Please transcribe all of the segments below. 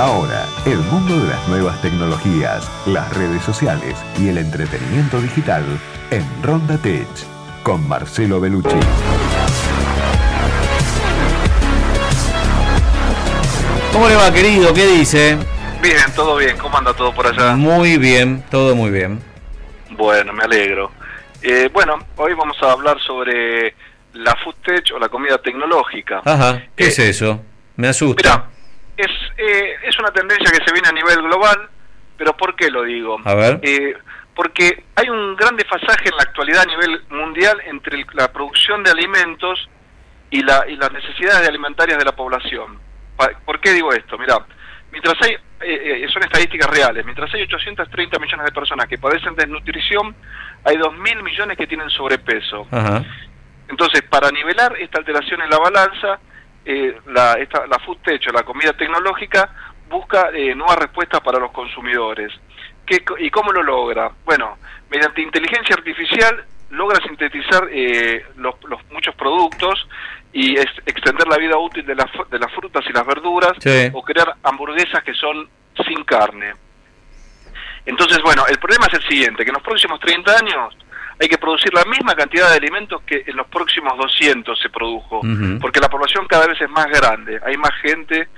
Ahora, el mundo de las nuevas tecnologías, las redes sociales y el entretenimiento digital en Ronda Tech con Marcelo Bellucci. ¿Cómo le va, querido? ¿Qué dice? Bien, todo bien. ¿Cómo anda todo por allá? Muy bien, todo muy bien. Bueno, me alegro. Eh, bueno, hoy vamos a hablar sobre la food tech o la comida tecnológica. Ajá, ¿qué es Eh, eso? Me asusta. Mira, es, eh, es una tendencia que se viene a nivel global, pero ¿por qué lo digo? A ver. Eh, porque hay un gran desfasaje en la actualidad a nivel mundial entre la producción de alimentos y, la, y las necesidades alimentarias de la población. ¿Por qué digo esto? Mira, mientras hay, eh, eh, son estadísticas reales, mientras hay 830 millones de personas que padecen desnutrición, hay 2.000 millones que tienen sobrepeso. Ajá. Entonces, para nivelar esta alteración en la balanza, eh, la, esta, la food tech o la comida tecnológica busca eh, nuevas respuestas para los consumidores. ¿Qué ¿Y cómo lo logra? Bueno, mediante inteligencia artificial logra sintetizar eh, los, los muchos productos y es- extender la vida útil de las, fru- de las frutas y las verduras Sí. o crear hamburguesas que son sin carne. Entonces, bueno, el problema es el siguiente, que en los próximos 30 años hay que producir la misma cantidad de alimentos que en los próximos 200 se produjo, porque la población cada vez es más grande, hay más gente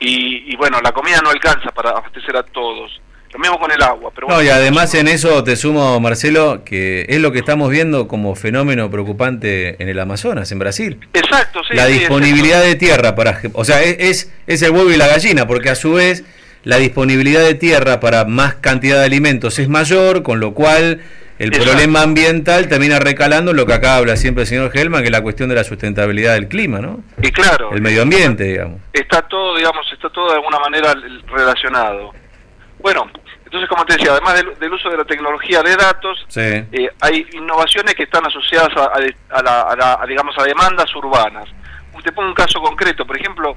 y, y, bueno, la comida no alcanza para abastecer a todos. Lo mismo con el agua. Pero No, bueno, y además en eso te sumo, Marcelo, que es lo que estamos viendo como fenómeno preocupante en el Amazonas, en Brasil. Exacto, sí. la sí, disponibilidad de tierra para... O sea, es, es el huevo y la gallina, porque a su vez la disponibilidad de tierra para más cantidad de alimentos es mayor, con lo cual el Exacto. problema ambiental termina recalando lo que acá habla siempre el señor Helman, que es la cuestión de la sustentabilidad del clima, ¿no? Y claro, El medio ambiente, digamos. está todo, digamos, está todo de alguna manera relacionado. Bueno, entonces como te decía, además del, del uso de la tecnología de datos, Sí. eh, hay innovaciones que están asociadas a, a- a la, a la- a, digamos, a demandas urbanas. Te pongo un caso concreto, por ejemplo,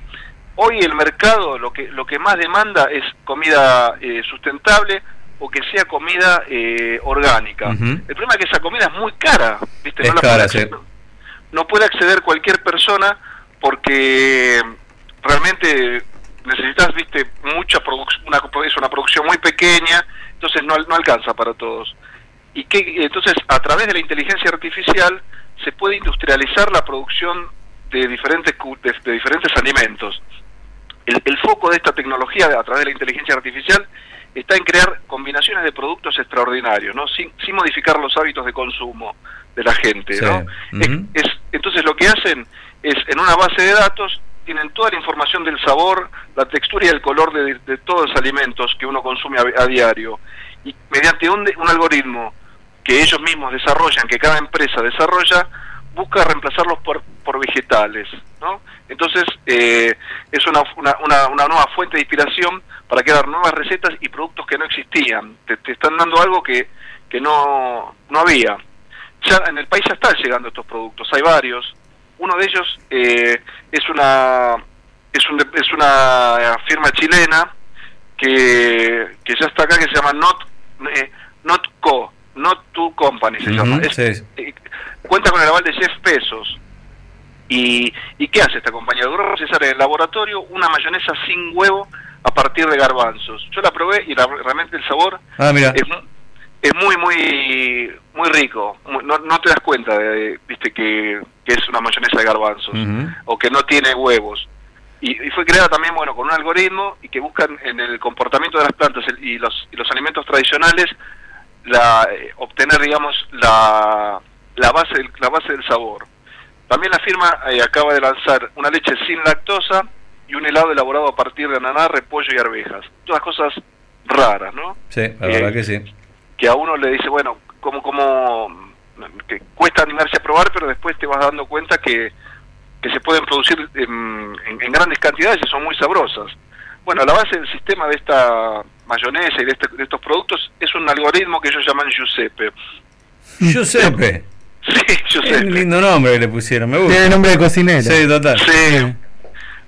hoy el mercado lo que lo que más demanda es comida eh, sustentable o que sea comida eh, orgánica. El problema es que esa comida es muy cara, ¿viste? Es la cara, puede sí. acceder- no puede acceder cualquier persona porque realmente necesitas, viste, mucha una, es una producción muy pequeña, entonces no, no alcanza para todos. Y que entonces a través de la inteligencia artificial se puede industrializar la producción de diferentes de, de diferentes alimentos. El, el foco de esta tecnología a través de la inteligencia artificial está en crear combinaciones de productos extraordinarios, ¿no? Sin, sin modificar los hábitos de consumo de la gente, Sí. ¿no? Es- entonces lo que hacen es en una base de datos tienen toda la información del sabor, la textura y el color de, de todos los alimentos que uno consume a, a diario y mediante un, un algoritmo que ellos mismos desarrollan, que cada empresa desarrolla, busca reemplazarlos por, por vegetales, ¿no? Entonces eh, es una, una, una nueva fuente de inspiración para crear nuevas recetas y productos que no existían. Te, te están dando algo que, que no, no había. Ya en el país ya están llegando estos productos, hay varios. Uno de ellos eh, es una es, un, es una firma chilena que, que ya está acá que se llama Not eh, Not Co, Not To Company se llama. Es- sí. eh, cuenta con el aval de Jeff Bezos. ¿Y, ¿Y qué hace esta compañía? Logró procesar en el laboratorio una mayonesa sin huevo a partir de garbanzos. Yo la probé y la- realmente el sabor Ah, mira. es, es muy, muy muy rico. No, no te das cuenta, de, viste, que, que es una mayonesa de garbanzos o que no tiene huevos. Y, y fue creada también, bueno, con un algoritmo y que buscan en el comportamiento de las plantas el- y los, y los alimentos tradicionales la, eh, obtener, digamos, la, la, base del, la base del sabor. También la firma eh, acaba de lanzar una leche sin lactosa y un helado elaborado a partir de ananá, repollo y arvejas. Todas cosas raras, ¿no? Sí, la Eh, verdad que sí. que a uno le dice, bueno, como, como, que cuesta animarse a probar, pero después te vas dando cuenta que, que se pueden producir en, en- en grandes cantidades y son muy sabrosas. Bueno, la base del sistema de esta mayonesa y de, este- de estos productos es un algoritmo que ellos llaman Giuseppe. Giuseppe. Sí, Es Giuseppe. un lindo nombre que le pusieron, me gusta. Tiene nombre de cocinero. Sí, total. Sí.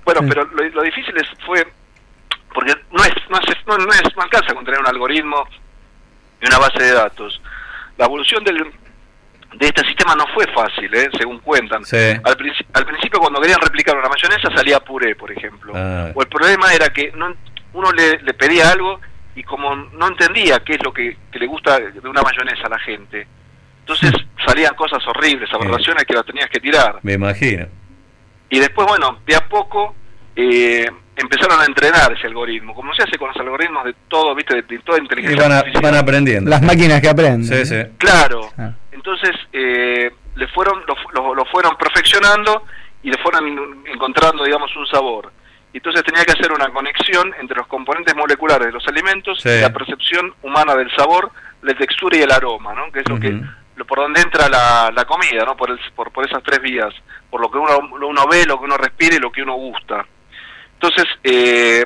Bueno, Sí. pero lo, lo difícil es, fue, porque no es, no, es, no, no es, no alcanza con tener un algoritmo y una base de datos. La evolución del, de este sistema no fue fácil, ¿eh? según cuentan. Sí. Al, al principio cuando querían replicar una mayonesa salía puré, por ejemplo. Ah. O el problema era que no, uno le, le pedía algo y como no entendía qué es lo que, que le gusta de una mayonesa a la gente, entonces salían cosas horribles, aberraciones que las tenías que tirar. Me imagino. Y después, bueno, de a poco eh, empezaron a entrenar ese algoritmo, como se hace con los algoritmos de todo, viste, de, de toda Y inteligencia van, a- artificial. van aprendiendo. Las máquinas que aprenden. Sí, sí. Claro. Ah. Entonces eh, le fueron lo, fu- lo- lo fueron perfeccionando y le fueron en- encontrando, digamos, un sabor. Y Entonces tenía que hacer una conexión entre los componentes moleculares de los alimentos Sí. y la percepción humana del sabor, la textura y el aroma, ¿no? Que es lo que por donde entra la, la comida, ¿no? Por, el- por por esas tres vías, por lo que uno lo uno ve, lo que uno respira y lo que uno gusta. Entonces, eh,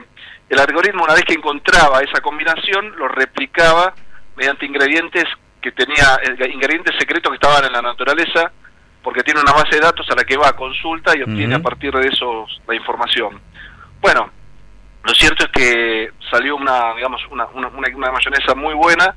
el algoritmo, una vez que encontraba esa combinación, lo replicaba mediante ingredientes que tenía, eh, ingredientes secretos que estaban en la naturaleza, porque tiene una base de datos a la que va a consulta y obtiene a partir de esos la información. Bueno, lo cierto es que salió una, digamos, una, una, una- una mayonesa muy buena,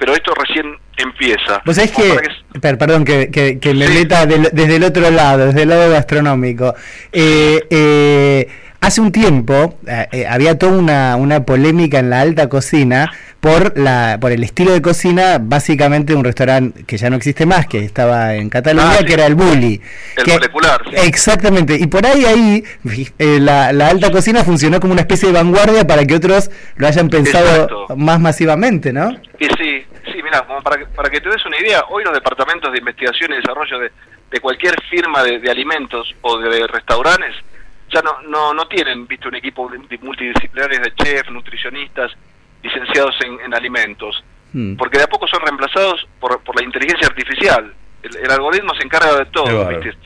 pero esto recién empieza. Sabés Como que, para que- per- perdón que, que- que me Sí. meta del- desde el otro lado, desde el lado gastronómico. Eh, eh, hace un tiempo eh, eh, había toda una, una polémica en la alta cocina por la por el estilo de cocina básicamente de un restaurante que ya no existe más, que estaba en Cataluña, Ah, sí. que era el Bulli. El Que- molecular, sí. Exactamente, y por ahí ahí eh, la, la alta cocina funcionó como una especie de vanguardia para que otros lo hayan pensado Exacto. más masivamente, ¿no? Y sí, mira, como para que, para que te des una idea, hoy los departamentos de investigación y desarrollo de, de cualquier firma de, de alimentos o de restaurantes ya no, no, no tienen, viste, un equipo de- de chefs, nutricionistas, licenciados en, en alimentos, Hmm. porque de a poco son reemplazados por, por la inteligencia artificial. El, el algoritmo se encarga de todo. ¿viste?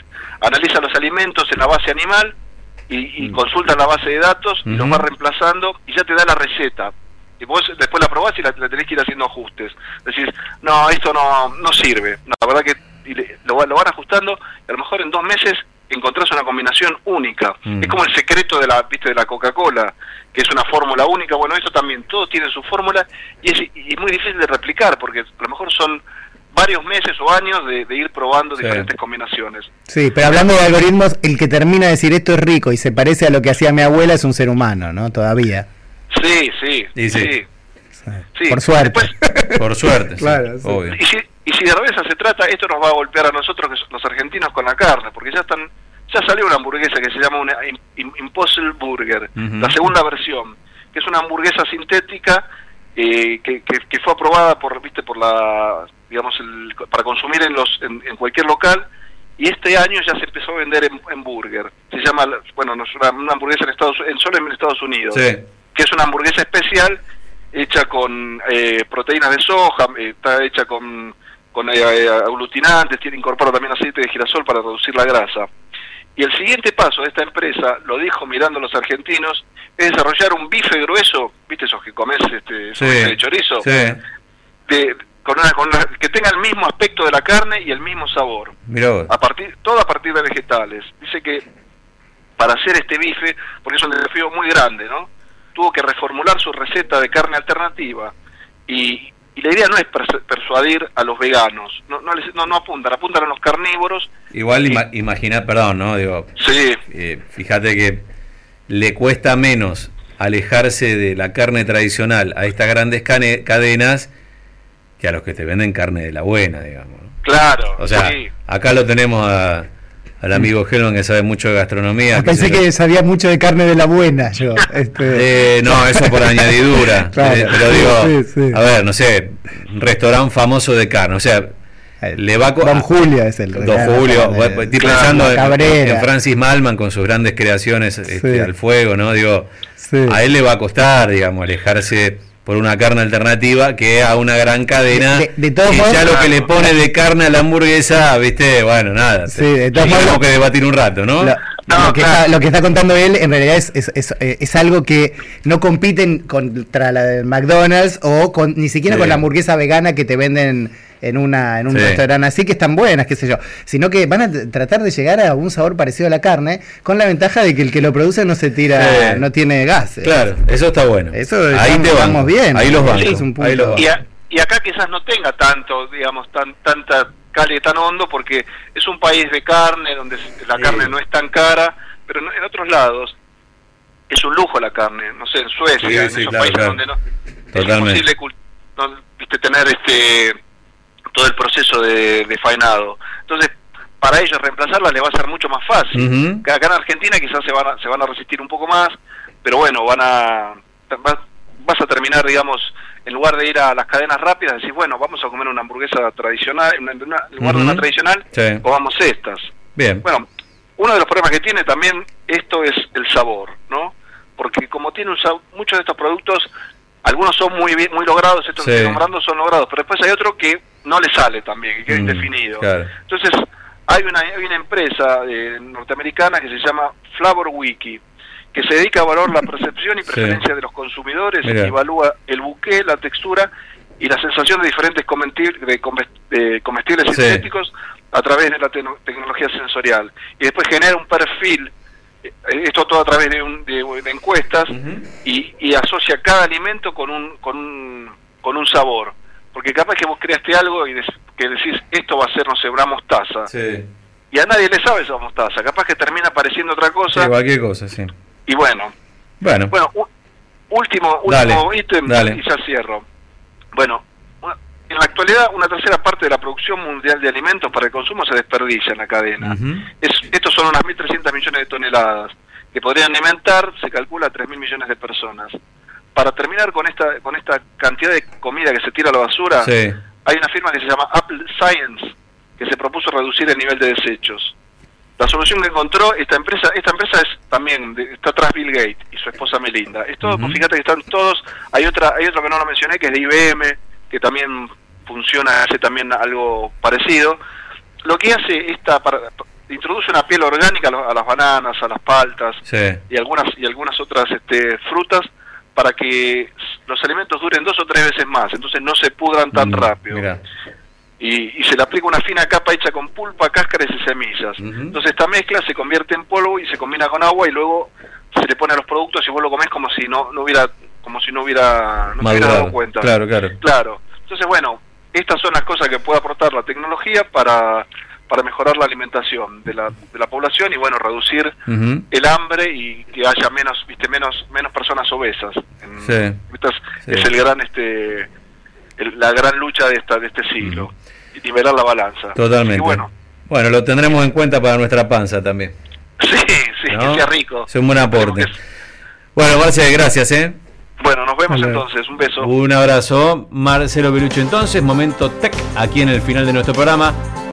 analiza los alimentos en la base animal y, y Mm. consulta la base de datos y los va reemplazando y ya te da la receta. Y vos después la probás y la, la tenés que ir haciendo ajustes. Decís, no, esto no, no sirve. No, la verdad que y le- lo, lo van ajustando y a lo mejor en dos meses encontrás una combinación única. Mm. Es como el secreto de la, ¿viste, de la Coca-Cola, que es una fórmula única. Bueno, eso también, todos tienen su fórmula y es, y es muy difícil de replicar porque a lo mejor son varios meses o años de, de ir probando Sí. diferentes combinaciones. Sí, pero hablando de algoritmos, el que termina de decir esto es rico y se parece a lo que hacía mi abuela es un ser humano, ¿no? Todavía. Sí, sí, Y sí. sí. Sí. Por suerte. Después, Por suerte. sí, Claro, sí. obvio. y, si, y si de revés se trata, esto nos va a golpear a nosotros, que los argentinos, con la carne, porque ya están ya salió una hamburguesa que se llama una Im- Im- Impossible Burger, la segunda versión, que es una hamburguesa sintética eh, que, que, que fue aprobada por, viste, por la, digamos, el- para consumir en los en, en cualquier local. Y este año ya se empezó a vender en, en burger. Se llama, bueno, no es una, una hamburguesa en Estados en solo en Estados Unidos Sí. Que es una hamburguesa especial hecha con eh, proteínas de soja, eh, está hecha con, con eh, aglutinantes, tiene incorpora también aceite de girasol para reducir la grasa. Y el siguiente paso de esta empresa, lo dijo mirando a los argentinos, es desarrollar un bife grueso, ¿viste esos que comes este, Sí. de chorizo? Sí. De- con una- con una- que tenga el mismo aspecto de la carne y el mismo sabor Mirá vos. a partir todo a partir de vegetales. Dice que para hacer este bife, porque es un desafío muy grande, ¿no? Tuvo que reformular su receta de carne alternativa y, y la idea no es persu- persuadir a los veganos, no no, les- no, no apuntan, apuntan a los carnívoros. Igual ima- imagina, perdón, ¿no? Digo, Sí, eh, fíjate que le cuesta menos alejarse de la carne tradicional a estas grandes cadenas que a los que te venden carne de la buena, digamos. ¿no? claro. O sea, sí. acá lo tenemos a- al amigo Helman que sabe mucho de gastronomía. Ah, qué pensé que sabía mucho de carne de la buena, yo. Este, Eh, no, eso por añadidura. Claro. Eh, pero digo, Sí, sí. a ver, no sé, un restaurante famoso de carne, o sea, le va Don Julio es el Don Julio, estoy pensando en, Francis Malman con sus grandes creaciones este, Sí. al fuego, ¿no? Digo, a él le va a costar, digamos, alejarse por una carne alternativa que a una gran cadena De- de- de todos que modos- ya lo que le pone de carne a la hamburguesa, viste, bueno, nada, Sí, de todos tenemos modos- que debatir un rato, ¿no? Lo, No, lo que claro. está, lo que está contando él en realidad es, es, es, eh, es algo que no compiten contra la del McDonald's o con, ni siquiera Sí. con la hamburguesa vegana que te venden en una en un Sí. restaurante así que están buenas, qué sé yo, sino que van a tratar de llegar a un sabor parecido a la carne con la ventaja de que el que lo produce no se tira, Sí. no tiene gas. Claro, eso está bueno. Eso ahí estamos- te estamos bien. Ahí los un punto. ahí los Y, a- y acá quizás no tenga tanto, digamos, tan tanta calle tan hondo porque es un país de carne donde la Sí. carne no es tan cara, pero en otros lados es un lujo la carne, no sé, en Suecia, Sí, en sí, esos claro, países claro. donde no es imposible no, viste, tener este todo el proceso de, de faenado. Entonces, para ellos reemplazarla le va a ser mucho más fácil. Acá en Argentina quizás se van a, se van a resistir un poco más, pero bueno, van a va- vas a terminar, digamos, en lugar de ir a las cadenas rápidas, decís, bueno, vamos a comer una hamburguesa tradicional, en lugar de una tradicional, Sí. comamos estas. Bien. Bueno, uno de los problemas que tiene también esto es el sabor, ¿no? Porque como tiene un muchos de estos productos, algunos son muy bien, muy logrados, estos que estoy nombrando son logrados, pero después hay otro que no le sale también, que queda Mm, indefinido. claro. Entonces, hay una, hay una empresa eh, norteamericana que se llama Flavor Wiki, que se dedica a valorar la percepción y Sí. preferencia de los consumidores y evalúa el buque, la textura y la sensación de diferentes comesti- de comes- de comestibles Sí. sintéticos a través de la tecno- tecnología sensorial. Y después genera un perfil, eh, esto todo a través de, un- de- de encuestas, y, y asocia cada alimento con un, con un, con un sabor. Porque capaz que vos creaste algo y que decís, esto va a ser, no sé, una mostaza. Sí. Y a nadie le sabe esa mostaza. Capaz que termina pareciendo otra Sí, cosa. cualquier cosa, sí. y bueno, Bueno, bueno, último, Dale, último ítem dale. y ya cierro. Bueno, en la actualidad una tercera parte de la producción mundial de alimentos para el consumo se desperdicia en la cadena. Es- estos son unas 1.300 millones de toneladas que podrían alimentar, se calcula, 3.000 millones de personas. Para terminar con esta con esta cantidad de comida que se tira a la basura, sí. hay una firma que se llama Apple Science que se propuso reducir el nivel de desechos. La solución que encontró esta empresa, esta empresa es también de- está tras Bill Gates y su esposa Melinda. Esto, Ujú. fíjate que están todos, hay otra, hay otro que no lo mencioné que es de IBM, que también funciona, hace también algo parecido. Lo que hace esta para- introduce una piel orgánica a, las bananas, a las paltas Sí. y algunas y algunas otras este, frutas para que los alimentos duren dos o tres veces más, entonces no se pudran tan Mm, rápido y, y se le aplica una fina capa hecha con pulpa, cáscaras y semillas. Entonces esta mezcla se convierte en polvo y se combina con agua y luego se le pone a los productos y vos lo comés como si no, no hubiera como si no hubiera no Madurado. dado cuenta. Claro, claro. Claro. Entonces bueno, estas son las cosas que puede aportar la tecnología para para mejorar la alimentación de la, de la población y bueno reducir el hambre y que haya menos viste menos menos personas obesas En- Sí. es, Sí. es el gran este el- la gran lucha de esta de este siglo y nivelar la balanza Totalmente. y bueno Bueno, lo tendremos en cuenta para nuestra panza también. sí sí ¿no? que sea rico Es un buen aporte. Bueno, Marce, gracias, ¿eh? bueno nos vemos entonces un beso Un abrazo. Marcelo Belucho entonces, Momento Tech, aquí en el final de nuestro programa.